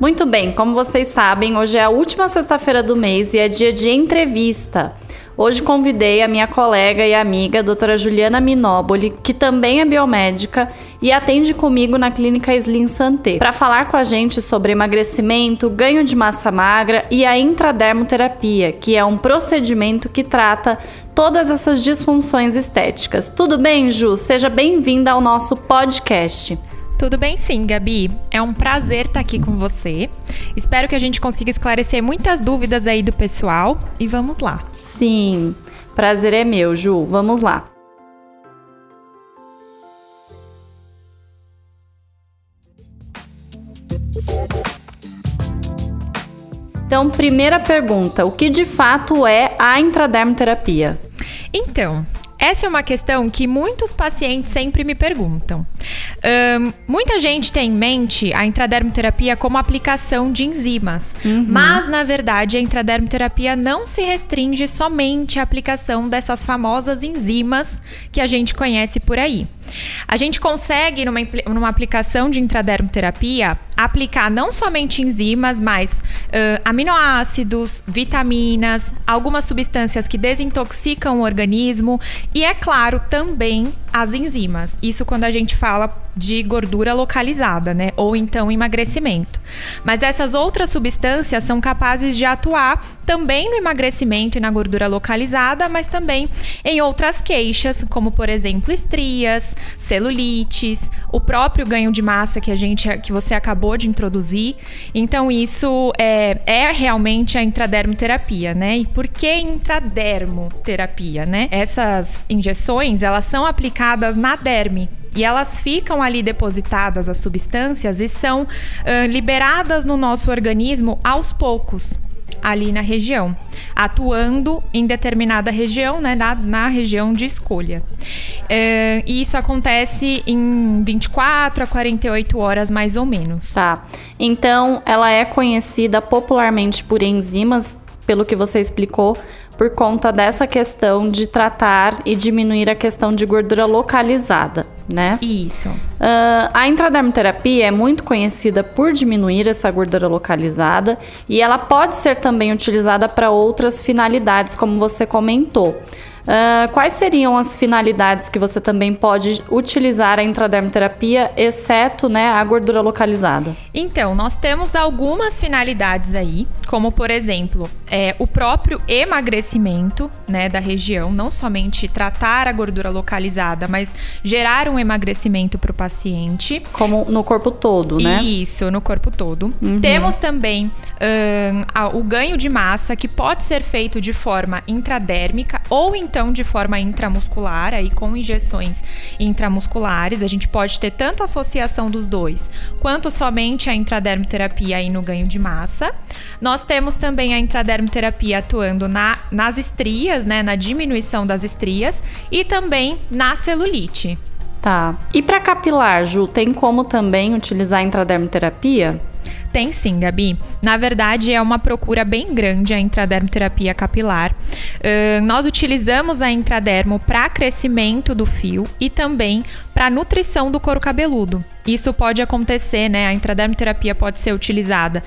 Muito bem, como vocês sabem, hoje é a última sexta-feira do mês e é dia de entrevista. Hoje convidei a minha colega e amiga, a doutora Juliana Minóboli, que também é biomédica e atende comigo na clínica Slim Santé, para falar com a gente sobre emagrecimento, ganho de massa magra e a intradermoterapia, que é um procedimento que trata todas essas disfunções estéticas. Tudo bem, Ju? Seja bem-vinda ao nosso podcast. Tudo bem sim, Gabi. É um prazer estar aqui com você. Espero que a gente consiga esclarecer muitas dúvidas aí do pessoal e vamos lá. Sim, prazer é meu, Ju. Vamos lá. Então, primeira pergunta: o que de fato é a intradermoterapia? Então, essa é uma questão que muitos pacientes sempre me perguntam. Um, muita gente tem em mente a intradermoterapia como aplicação de enzimas, uhum. mas na verdade a intradermoterapia não se restringe somente à aplicação dessas famosas enzimas que a gente conhece por aí. A gente consegue, numa, numa aplicação de intradermoterapia, aplicar não somente enzimas, mas uh, aminoácidos, vitaminas, algumas substâncias que desintoxicam o organismo e, é claro, também as enzimas. Isso quando a gente fala de gordura localizada, né? Ou então emagrecimento. Mas essas outras substâncias são capazes de atuar também no emagrecimento e na gordura localizada, mas também em outras queixas, como por exemplo estrias, celulites, o próprio ganho de massa que a gente que você acabou de introduzir. Então isso é, é realmente a intradermoterapia, né? E por que intradermoterapia, né? Essas injeções, elas são aplicadas na derme, e elas ficam ali depositadas, as substâncias, e são uh, liberadas no nosso organismo aos poucos ali na região, atuando em determinada região, né, na, na região de escolha. É, e isso acontece em 24 a 48 horas mais ou menos. Tá. Então, ela é conhecida popularmente por enzimas, pelo que você explicou, por conta dessa questão de tratar e diminuir a questão de gordura localizada, né? Isso. Uh, a intradermoterapia é muito conhecida por diminuir essa gordura localizada e ela pode ser também utilizada para outras finalidades, como você comentou. Uh, quais seriam as finalidades que você também pode utilizar a intradermoterapia, exceto né, a gordura localizada? Então, nós temos algumas finalidades aí, como por exemplo, é, o próprio emagrecimento né, da região, não somente tratar a gordura localizada, mas gerar um emagrecimento para o paciente. Como no corpo todo, né? Isso, no corpo todo. Uhum. Temos também o ganho de massa, que pode ser feito de forma intradérmica ou em então de forma intramuscular, aí com injeções intramusculares. A gente pode ter tanto associação dos dois, quanto somente a intradermoterapia aí no ganho de massa. Nós temos também a intradermoterapia atuando na, nas estrias, né, na diminuição das estrias e também na celulite. Tá. E para capilar, Ju, tem como também utilizar a intradermoterapia? Tem sim, Gabi. Na verdade, é uma procura bem grande a intradermoterapia capilar. Uh, nós utilizamos a intradermo para crescimento do fio e também para nutrição do couro cabeludo. Isso pode acontecer, né? A intradermoterapia pode ser utilizada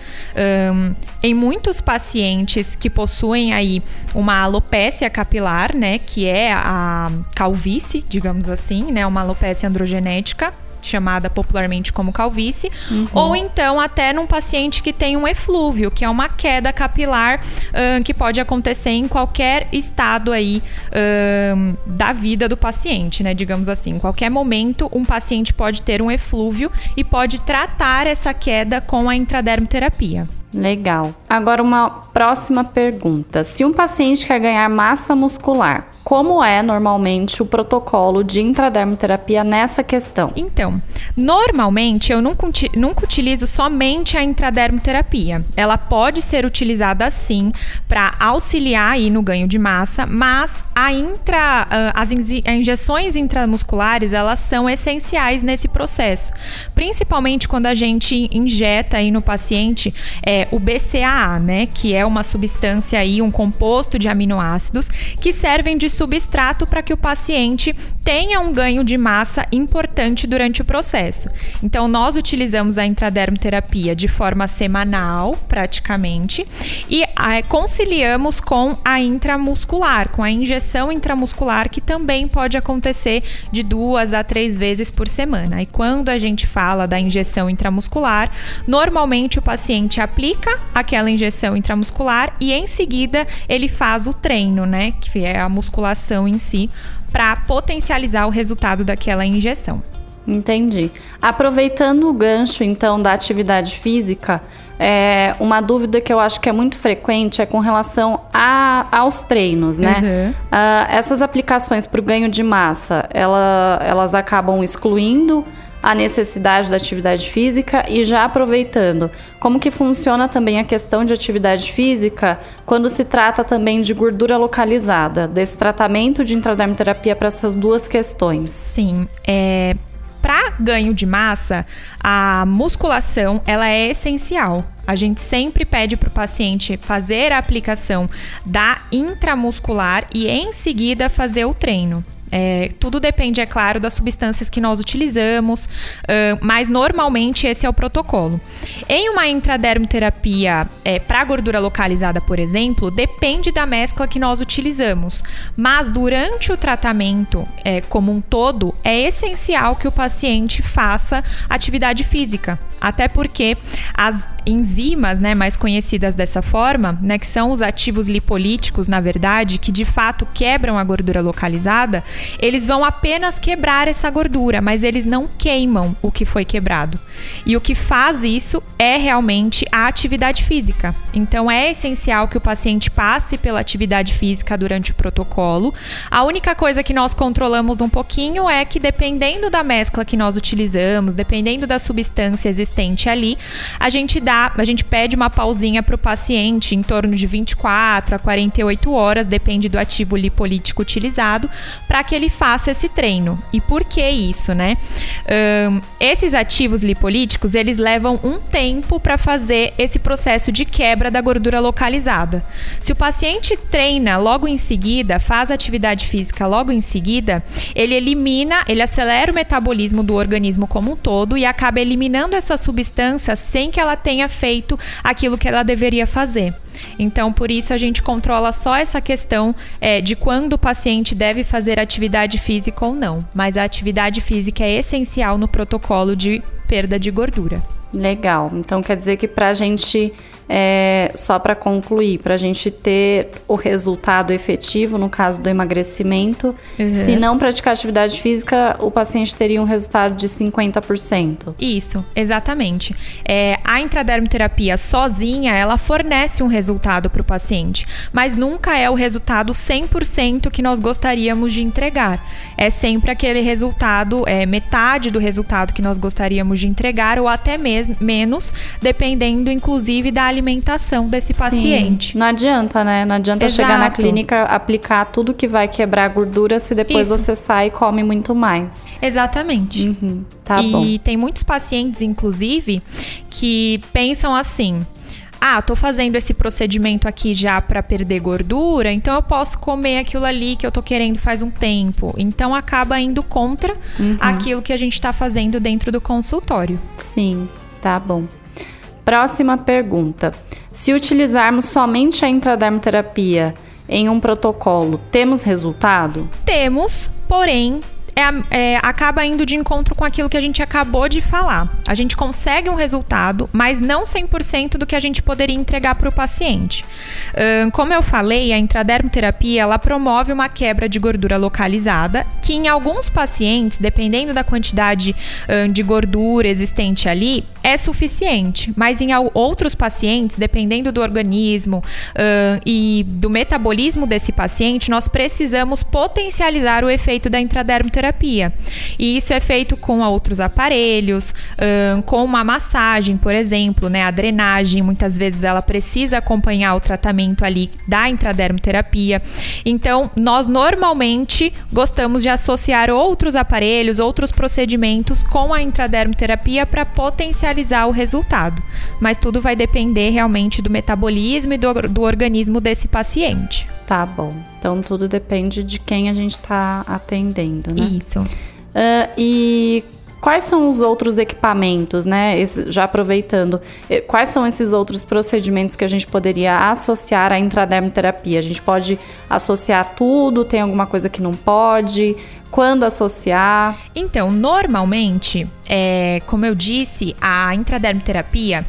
um, em muitos pacientes que possuem aí uma alopécia capilar, né? Que é a calvície, digamos assim, né? Uma alopécia androgenética chamada popularmente como calvície, uhum. ou então até num paciente que tem um eflúvio, que é uma queda capilar uh, que pode acontecer em qualquer estado aí uh, da vida do paciente, né? Digamos assim, em qualquer momento um paciente pode ter um eflúvio e pode tratar essa queda com a intradermoterapia. Legal. Agora uma próxima pergunta. Se um paciente quer ganhar massa muscular, como é normalmente o protocolo de intradermoterapia nessa questão? Então, normalmente eu nunca, nunca utilizo somente a intradermoterapia. Ela pode ser utilizada sim para auxiliar aí no ganho de massa, mas a intra, ah, as injeções intramusculares elas são essenciais nesse processo, principalmente quando a gente injeta aí no paciente é, o BCAA, né, que é uma substância aí, um composto de aminoácidos que servem de substrato para que o paciente tenha um ganho de massa importante durante o processo. Então, nós utilizamos a intradermoterapia de forma semanal, praticamente, e conciliamos com a intramuscular, com a injeção intramuscular, que também pode acontecer de duas a três vezes por semana. E quando a gente fala da injeção intramuscular, normalmente o paciente aplica aplica aquela injeção intramuscular e em seguida ele faz o treino, né, que é a musculação em si, para potencializar o resultado daquela injeção. Entendi. Aproveitando o gancho então da atividade física, é, uma dúvida que eu acho que é muito frequente é com relação a, aos treinos, né? Uhum. Uh, essas aplicações para o ganho de massa, ela, elas acabam excluindo a necessidade da atividade física e já aproveitando, como que funciona também a questão de atividade física quando se trata também de gordura localizada, desse tratamento de intradermoterapia para essas duas questões? Sim, é, para ganho de massa, a musculação ela é essencial. A gente sempre pede para o paciente fazer a aplicação da intramuscular e em seguida fazer o treino. É, tudo depende, é claro, das substâncias que nós utilizamos, uh, mas normalmente esse é o protocolo. Em uma intradermoterapia é, para gordura localizada, por exemplo, depende da mescla que nós utilizamos, mas durante o tratamento é, como um todo, é essencial que o paciente faça atividade física, até porque as enzimas, né, mais conhecidas dessa forma, né, que são os ativos lipolíticos, na verdade, que de fato quebram a gordura localizada, eles vão apenas quebrar essa gordura, mas eles não queimam o que foi quebrado. E o que faz isso é realmente a atividade física. Então é essencial que o paciente passe pela atividade física durante o protocolo. A única coisa que nós controlamos um pouquinho é que dependendo da mescla que nós utilizamos, dependendo da substância existente ali, a gente dá, a gente pede uma pausinha para o paciente em torno de 24 a 48 horas, depende do ativo lipolítico utilizado, para que ele faça esse treino. E por que isso, né? Um, esses ativos lipolíticos, eles levam um tempo para fazer esse processo de quebra da gordura localizada. Se o paciente treina logo em seguida, faz atividade física logo em seguida, ele elimina, ele acelera o metabolismo do organismo como um todo e acaba eliminando essa substância sem que ela tenha feito aquilo que ela deveria fazer. Então, por isso, a gente controla só essa questão é, de quando o paciente deve fazer atividade física ou não. Mas a atividade física é essencial no protocolo de perda de gordura. Legal. Então, quer dizer que para a gente é, só para concluir, para a gente ter o resultado efetivo, no caso do emagrecimento, uhum. se não praticar atividade física, o paciente teria um resultado de 50%. Isso, exatamente. É, a intradermoterapia sozinha, ela fornece um resultado para o paciente, mas nunca é o resultado 100% que nós gostaríamos de entregar. É sempre aquele resultado, é metade do resultado que nós gostaríamos de entregar, ou até mesmo menos, dependendo inclusive da alimentação desse paciente. Sim. Não adianta, né? Não adianta Exato. chegar na clínica, aplicar tudo que vai quebrar a gordura se depois Isso. você sai e come muito mais. Exatamente. Uhum. Tá e bom. E tem muitos pacientes, inclusive, que pensam assim ah, tô fazendo esse procedimento aqui já para perder gordura, então eu posso comer aquilo ali que eu tô querendo faz um tempo. Então acaba indo contra uhum. aquilo que a gente está fazendo dentro do consultório. Sim, tá bom. Próxima pergunta. Se utilizarmos somente a intradermoterapia em um protocolo, temos resultado? Temos, porém, é, é, acaba indo de encontro com aquilo que a gente acabou de falar. A gente consegue um resultado, mas não 100% do que a gente poderia entregar para o paciente. Como eu falei, a intradermoterapia ela promove uma quebra de gordura localizada, que em alguns pacientes, dependendo da quantidade de gordura existente ali, é suficiente. Mas em outros pacientes, dependendo do organismo e do metabolismo desse paciente, nós precisamos potencializar o efeito da intradermoterapia. E isso é feito com outros aparelhos, uh, com uma massagem, por exemplo, né? A drenagem, muitas vezes ela precisa acompanhar o tratamento ali da intradermoterapia. Então, nós normalmente gostamos de associar outros aparelhos, outros procedimentos com a intradermoterapia para potencializar o resultado. Mas tudo vai depender realmente do metabolismo e do, do organismo desse paciente. Tá bom. Então tudo depende de quem a gente está atendendo, né? Isso. Uh, e quais são os outros equipamentos, né? Esse, já aproveitando, eh, quais são esses outros procedimentos que a gente poderia associar à intradermoterapia? A gente pode associar tudo? Tem alguma coisa que não pode? Quando associar? Então, normalmente, é, como eu disse, a intradermoterapia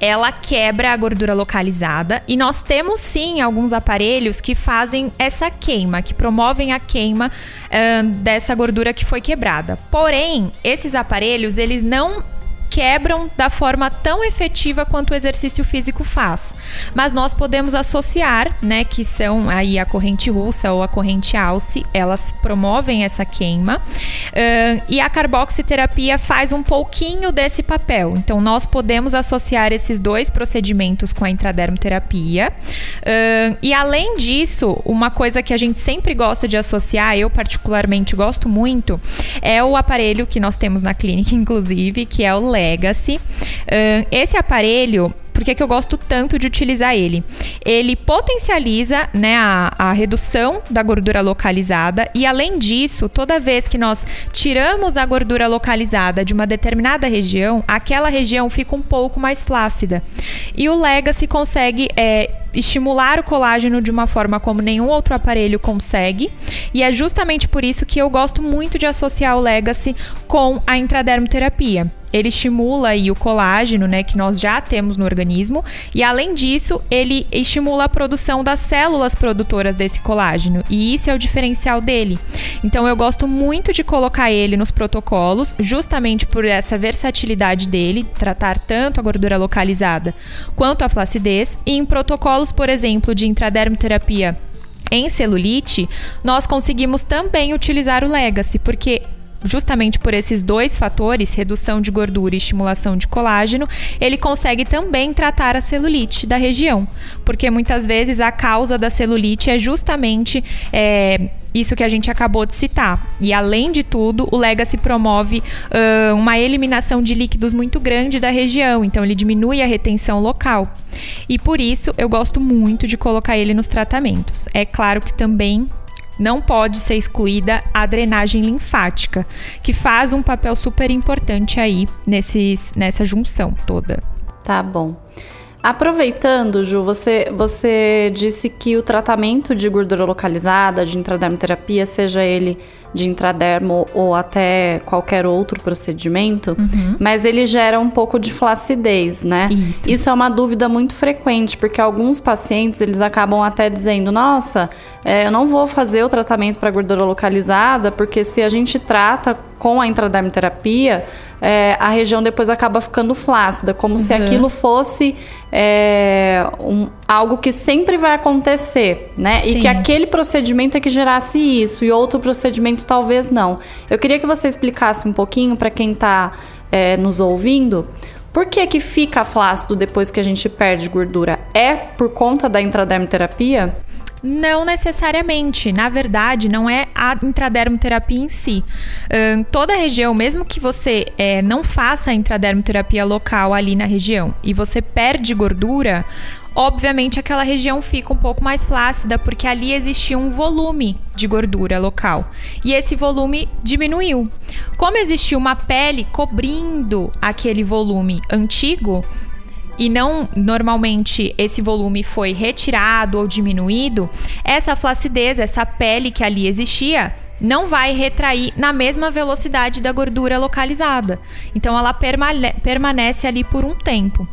ela quebra a gordura localizada e nós temos sim alguns aparelhos que fazem essa queima, que promovem a queima uh, dessa gordura que foi quebrada. Porém, esses aparelhos eles não quebram da forma tão efetiva quanto o exercício físico faz. Mas nós podemos associar, né, que são aí a corrente russa ou a corrente alce, elas promovem essa queima. Uh, e a carboxiterapia faz um pouquinho desse papel. Então, nós podemos associar esses dois procedimentos com a intradermoterapia. Uh, e além disso, uma coisa que a gente sempre gosta de associar, eu particularmente gosto muito, é o aparelho que nós temos na clínica, inclusive, que é o Legacy. Uh, esse aparelho por que, que eu gosto tanto de utilizar ele? Ele potencializa né, a, a redução da gordura localizada e, além disso, toda vez que nós tiramos a gordura localizada de uma determinada região, aquela região fica um pouco mais flácida. E o Legacy consegue é, estimular o colágeno de uma forma como nenhum outro aparelho consegue. E é justamente por isso que eu gosto muito de associar o Legacy com a intradermoterapia ele estimula aí o colágeno, né, que nós já temos no organismo, e além disso, ele estimula a produção das células produtoras desse colágeno, e isso é o diferencial dele. Então eu gosto muito de colocar ele nos protocolos, justamente por essa versatilidade dele, tratar tanto a gordura localizada quanto a flacidez, e em protocolos, por exemplo, de intradermoterapia em celulite, nós conseguimos também utilizar o Legacy, porque justamente por esses dois fatores, redução de gordura e estimulação de colágeno, ele consegue também tratar a celulite da região, porque muitas vezes a causa da celulite é justamente é, isso que a gente acabou de citar. E além de tudo, o Legacy promove uh, uma eliminação de líquidos muito grande da região, então ele diminui a retenção local. E por isso eu gosto muito de colocar ele nos tratamentos. É claro que também não pode ser excluída a drenagem linfática, que faz um papel super importante aí nesses, nessa junção toda. Tá bom. Aproveitando, Ju, você, você disse que o tratamento de gordura localizada, de intradermoterapia, seja ele de intradermo ou até qualquer outro procedimento, uhum. mas ele gera um pouco de flacidez, né? Isso. Isso é uma dúvida muito frequente, porque alguns pacientes eles acabam até dizendo: nossa, é, eu não vou fazer o tratamento para gordura localizada, porque se a gente trata com a intradermoterapia, é, a região depois acaba ficando flácida, como uhum. se aquilo fosse é, um, algo que sempre vai acontecer, né? Sim. E que aquele procedimento é que gerasse isso e outro procedimento talvez não. Eu queria que você explicasse um pouquinho para quem está é, nos ouvindo. Por que, que fica flácido depois que a gente perde gordura? É por conta da intradermoterapia? Não necessariamente. Na verdade, não é a intradermoterapia em si. Um, toda a região, mesmo que você é, não faça a intradermoterapia local ali na região e você perde gordura, obviamente aquela região fica um pouco mais flácida porque ali existia um volume de gordura local e esse volume diminuiu. Como existia uma pele cobrindo aquele volume antigo, e não normalmente esse volume foi retirado ou diminuído, essa flacidez, essa pele que ali existia, não vai retrair na mesma velocidade da gordura localizada. Então ela permane permanece ali por um tempo.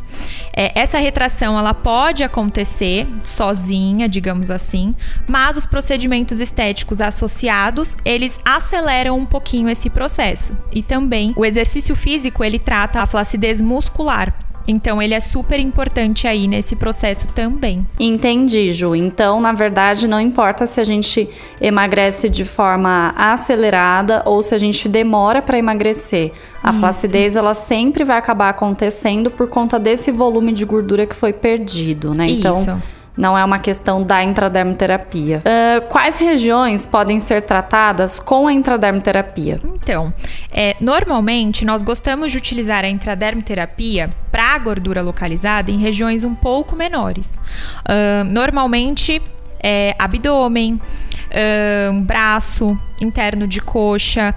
É, essa retração ela pode acontecer sozinha, digamos assim, mas os procedimentos estéticos associados eles aceleram um pouquinho esse processo. E também o exercício físico ele trata a flacidez muscular, então ele é super importante aí nesse processo também. Entendi, Ju. Então, na verdade, não importa se a gente emagrece de forma acelerada ou se a gente demora para emagrecer. A Isso. flacidez ela sempre vai acabar acontecendo por conta desse volume de gordura que foi perdido, né? Então, Isso não é uma questão da intradermoterapia. Uh, quais regiões podem ser tratadas com a intradermoterapia? Então, é, normalmente nós gostamos de utilizar a intradermoterapia para a gordura localizada em regiões um pouco menores. Uh, normalmente é abdômen, uh, braço, interno de coxa.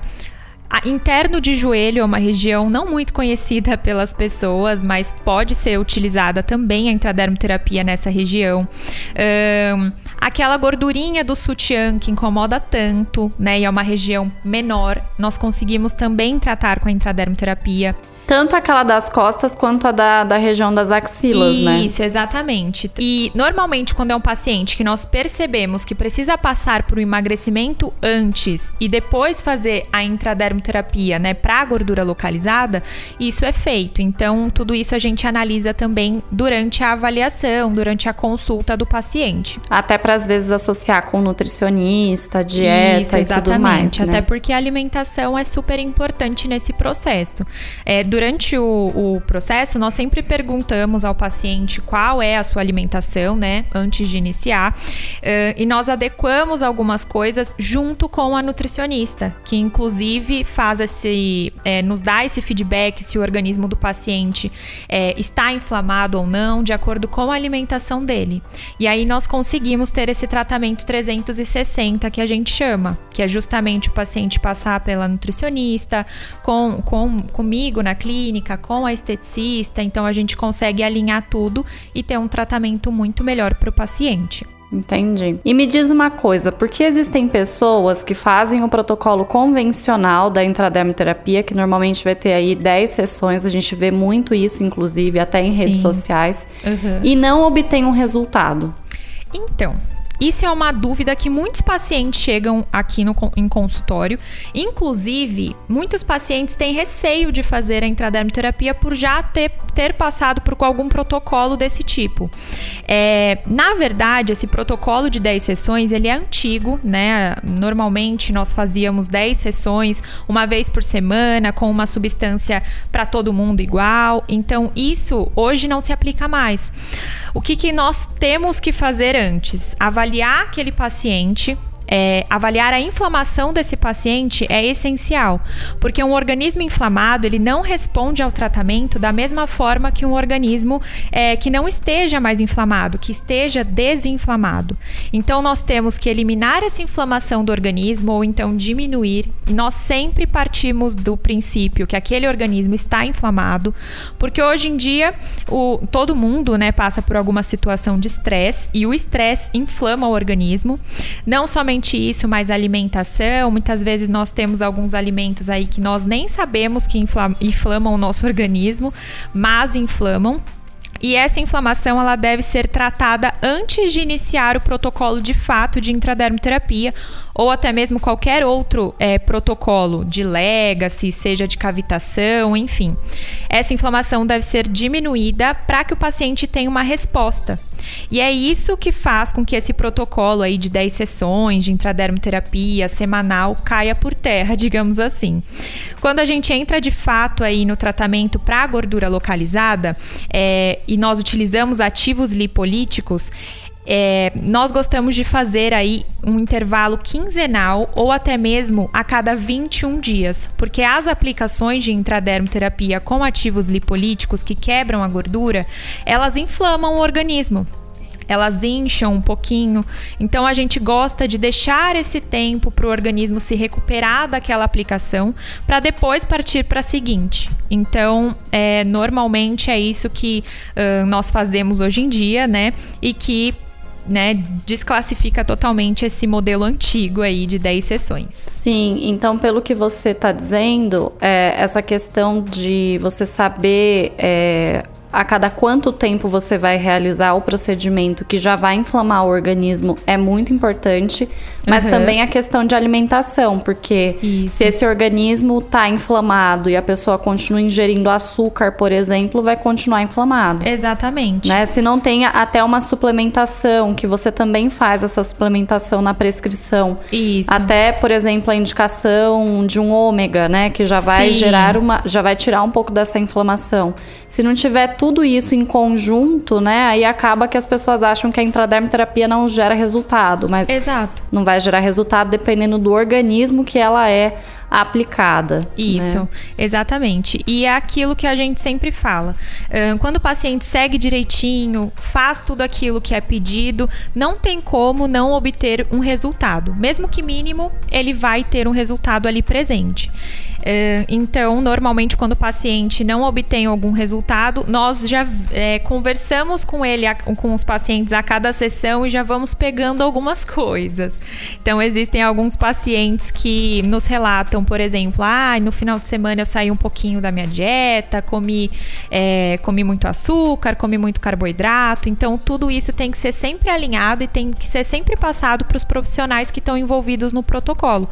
A interno de joelho é uma região não muito conhecida pelas pessoas, mas pode ser utilizada também a intradermoterapia nessa região. Um, aquela gordurinha do sutiã que incomoda tanto, né, e é uma região menor, nós conseguimos também tratar com a intradermoterapia. Tanto aquela das costas quanto a da, da região das axilas, Isso, né? Isso, exatamente. E normalmente, quando é um paciente que nós percebemos que precisa passar por um emagrecimento antes e depois fazer a intradermoterapia, né, para gordura localizada, isso é feito. Então, tudo isso a gente analisa também durante a avaliação, durante a consulta do paciente. Até para às vezes associar com nutricionista, dieta isso, e tudo mais. Né? Até porque a alimentação é super importante nesse processo. É, durante o, o, processo, nós sempre perguntamos ao paciente qual é a sua alimentação, né, antes de iniciar, uh, e nós adequamos algumas coisas junto com a nutricionista, que inclusive faz esse, é, nos dá esse feedback se o organismo do paciente é, está inflamado ou não, de acordo com a alimentação dele. E aí nós conseguimos ter esse tratamento 360 que a gente chama, que é justamente o paciente passar pela nutricionista, com, com comigo na clínica clínica, com a esteticista, então a gente consegue alinhar tudo e ter um tratamento muito melhor para o paciente. Entendi. E me diz uma coisa, por que existem pessoas que fazem o protocolo convencional da intradermoterapia, que normalmente vai ter aí 10 sessões, a gente vê muito isso, inclusive, até em Sim. redes sociais, uhum. e não obtém um resultado? Então, isso é uma dúvida que muitos pacientes chegam aqui no, em consultório. Inclusive, muitos pacientes têm receio de fazer a intradermoterapia por já ter, ter passado por algum protocolo desse tipo. É, na verdade, esse protocolo de 10 sessões, ele é antigo, né? Normalmente nós fazíamos 10 sessões uma vez por semana com uma substância para todo mundo igual. Então, isso hoje não se aplica mais. O que, que nós temos que fazer antes? Avaliar avaliar aquele paciente é, avaliar a inflamação desse paciente é essencial, porque um organismo inflamado ele não responde ao tratamento da mesma forma que um organismo é, que não esteja mais inflamado, que esteja desinflamado. Então nós temos que eliminar essa inflamação do organismo ou então diminuir. E nós sempre partimos do princípio que aquele organismo está inflamado, porque hoje em dia o, todo mundo né, passa por alguma situação de estresse e o estresse inflama o organismo, não somente somente isso, mas alimentação. Muitas vezes nós temos alguns alimentos aí que nós nem sabemos que inflamam o nosso organismo, mas inflamam. E essa inflamação ela deve ser tratada antes de iniciar o protocolo de fato de intradermoterapia ou até mesmo qualquer outro é, protocolo de legacy, seja de cavitação, enfim. Essa inflamação deve ser diminuída para que o paciente tenha uma resposta. E é isso que faz com que esse protocolo aí de 10 sessões de intradermoterapia semanal caia por terra, digamos assim. Quando a gente entra de fato aí no tratamento para gordura localizada é, e nós utilizamos ativos lipolíticos, é, nós gostamos de fazer aí um intervalo quinzenal ou até mesmo a cada 21 dias, porque as aplicações de intradermoterapia com ativos lipolíticos que quebram a gordura, elas inflamam o organismo elas incham um pouquinho. Então a gente gosta de deixar esse tempo para o organismo se recuperar daquela aplicação para depois partir para a seguinte. Então, é, normalmente é isso que uh, nós fazemos hoje em dia, né? E que né, desclassifica totalmente esse modelo antigo aí de 10 sessões. Sim, então pelo que você está dizendo, é, essa questão de você saber é, a cada quanto tempo você vai realizar o procedimento que já vai inflamar o organismo é muito importante, mas uhum. também a questão de alimentação, porque Isso. se esse organismo está inflamado e a pessoa continua ingerindo açúcar, por exemplo, vai continuar inflamado. Exatamente. Né? Se não tem até uma suplementação, que você também faz essa suplementação na prescrição. Isso. Até, por exemplo, a indicação de um ômega, né, que já vai Sim. gerar uma, já vai tirar um pouco dessa inflamação. Se não tiver tudo isso em conjunto, né, aí acaba que as pessoas acham que a intradermoterapia não gera resultado, mas Exato. não vai gerar resultado dependendo do organismo que ela é aplicada. Isso, né? exatamente. E é aquilo que a gente sempre fala. Quando o paciente segue direitinho, faz tudo aquilo que é pedido, não tem como não obter um resultado. Mesmo que mínimo, ele vai ter um resultado ali presente. Então, normalmente, quando o paciente não obtém algum resultado, nós já é, conversamos com ele, com os pacientes a cada sessão e já vamos pegando algumas coisas. Então, existem alguns pacientes que nos relatam, por exemplo, ah, no final de semana eu saí um pouquinho da minha dieta, comi, é, comi muito açúcar, comi muito carboidrato. Então, tudo isso tem que ser sempre alinhado e tem que ser sempre passado para os profissionais que estão envolvidos no protocolo.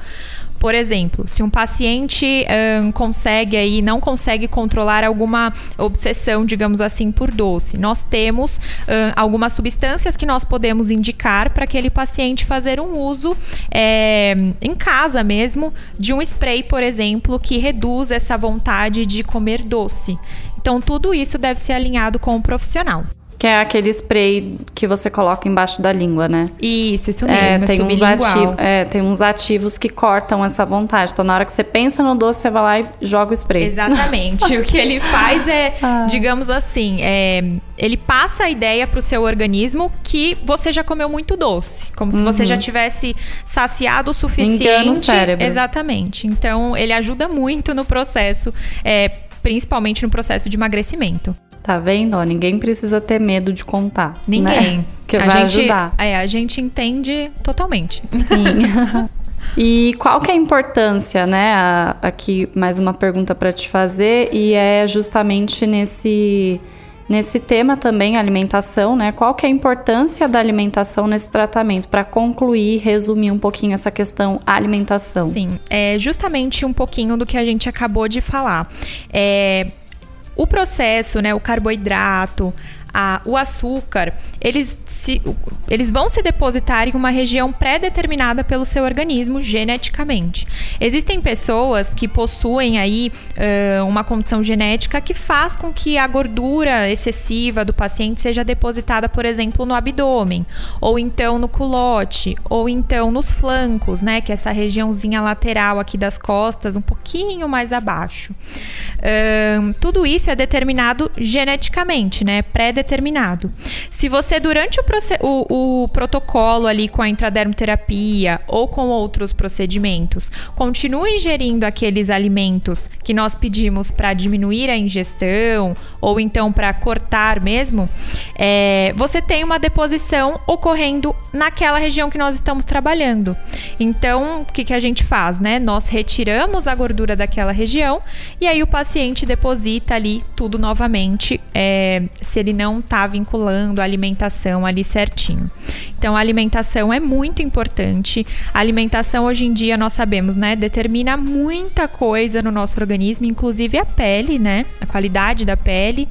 Por exemplo, se um paciente um, consegue aí, não consegue controlar alguma obsessão, digamos assim, por doce, nós temos um, algumas substâncias que nós podemos indicar para aquele paciente fazer um uso é, em casa mesmo de um spray, por exemplo, que reduz essa vontade de comer doce. Então, tudo isso deve ser alinhado com o profissional. Que é aquele spray que você coloca embaixo da língua, né? Isso, isso mesmo. É, tem, uns ativos, é, tem uns ativos que cortam essa vontade. Então, na hora que você pensa no doce, você vai lá e joga o spray. Exatamente. o que ele faz é, ah. digamos assim, é, ele passa a ideia pro seu organismo que você já comeu muito doce. Como se uhum. você já tivesse saciado o suficiente. Engana o cérebro. Exatamente. Então, ele ajuda muito no processo, é, principalmente no processo de emagrecimento. Tá vendo? Ó, ninguém precisa ter medo de contar. Né? Ninguém. Né? Que a vai gente, ajudar. É, a gente entende totalmente. Sim. E qual que é a importância, né? Aqui mais uma pergunta para te fazer e é justamente nesse nesse tema também alimentação, né? Qual que é a importância da alimentação nesse tratamento para concluir, resumir um pouquinho essa questão alimentação? Sim, é justamente um pouquinho do que a gente acabou de falar. É o processo, né, o carboidrato, a, o açúcar, eles, se, eles vão se depositar em uma região pré-determinada pelo seu organismo geneticamente. Existem pessoas que possuem aí uh, uma condição genética que faz com que a gordura excessiva do paciente seja depositada, por exemplo, no abdômen, ou então no culote, ou então nos flancos, né, que é essa regiãozinha lateral aqui das costas, um pouquinho mais abaixo. Uh, tudo isso é determinado geneticamente, né, pré-determinado determinado. Se você, durante o, o, o protocolo ali com a intradermoterapia ou com outros procedimentos, continua ingerindo aqueles alimentos que nós pedimos para diminuir a ingestão ou então para cortar mesmo, é, você tem uma deposição ocorrendo naquela região que nós estamos trabalhando. Então, o que, que a gente faz, né? Nós retiramos a gordura daquela região e aí o paciente deposita ali tudo novamente, é, se ele não não está vinculando a alimentação ali certinho. Então, a alimentação é muito importante. A alimentação, hoje em dia, nós sabemos, né, determina muita coisa no nosso organismo, inclusive a pele, né, a qualidade da pele.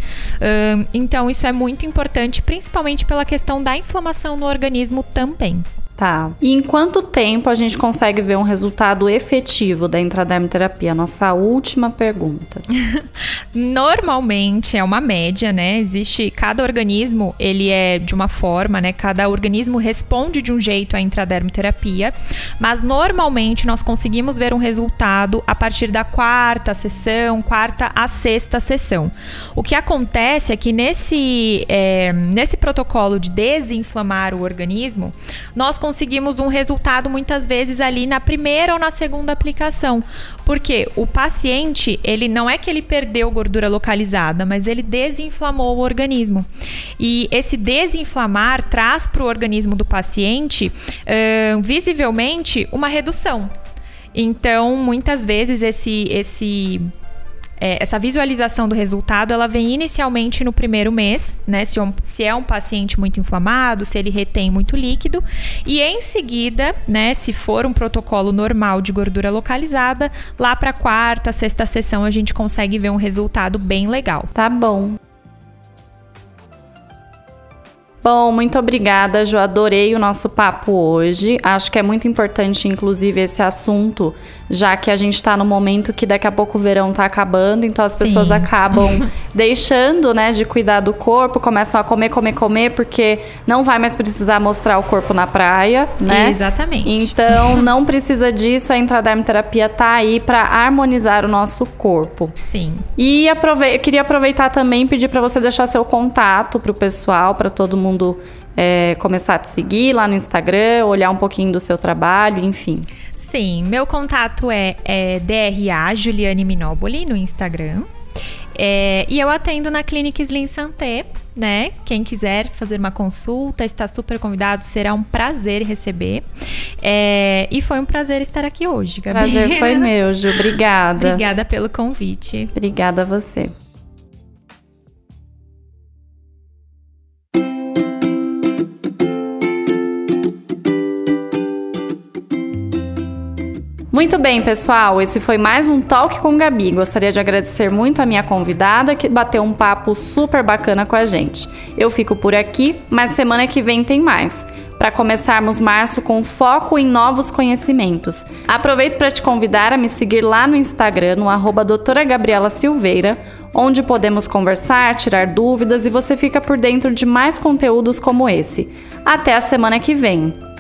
então, isso é muito importante, principalmente pela questão da inflamação no organismo também. Tá. E em quanto tempo a gente consegue ver um resultado efetivo da intradermoterapia? Nossa última pergunta. Normalmente é uma média, né? Existe cada organismo, ele é de uma forma, né? Cada organismo responde de um jeito à intradermoterapia, mas normalmente nós conseguimos ver um resultado a partir da quarta sessão, quarta a sexta sessão. O que acontece é que nesse, é, nesse protocolo de desinflamar o organismo, nós conseguimos um resultado muitas vezes ali na primeira ou na segunda aplicação. Porque o paciente, ele não é que ele perdeu gordura localizada, mas ele desinflamou o organismo. E esse desinflamar traz para o organismo do paciente, uh, visivelmente, uma redução. Então, muitas vezes esse esse é, essa visualização do resultado, ela vem inicialmente no primeiro mês, né? Se, um, se, é um paciente muito inflamado, se ele retém muito líquido, e em seguida, né? Se for um protocolo normal de gordura localizada, lá para quarta, sexta sessão a gente consegue ver um resultado bem legal. Tá bom. Bom, muito obrigada, Jo. Adorei o nosso papo hoje. Acho que é muito importante, inclusive, esse assunto, já que a gente está no momento que daqui a pouco o verão está acabando, então as pessoas Sim. acabam deixando, né, de cuidar do corpo, começam a comer, comer, comer, porque não vai mais precisar mostrar o corpo na praia, né? Exatamente. Então, não precisa disso. A intradermoterapia tá aí para harmonizar o nosso corpo. Sim. E aprove eu queria aproveitar também e pedir para você deixar seu contato para o pessoal, para todo mundo mundo é, começar a te seguir lá no Instagram, olhar um pouquinho do seu trabalho, enfim. Sim, meu contato é, é DRA Juliane Minoboli no Instagram. É, e eu atendo na Clínica Slim Santé, né? Quem quiser fazer uma consulta, está super convidado, será um prazer receber. É, e foi um prazer estar aqui hoje, Gabi. Prazer foi meu, Ju. Obrigada. Obrigada pelo convite. Obrigada a você. Muito bem, pessoal, esse foi mais um Talk com Gabi. Gostaria de agradecer muito a minha convidada que bateu um papo super bacana com a gente. Eu fico por aqui, mas semana que vem tem mais. Para começarmos março com foco em novos conhecimentos. Aproveito para te convidar a me seguir lá no Instagram, no arroba doutora Gabriela Silveira, onde podemos conversar, tirar dúvidas e você fica por dentro de mais conteúdos como esse. Até a semana que vem!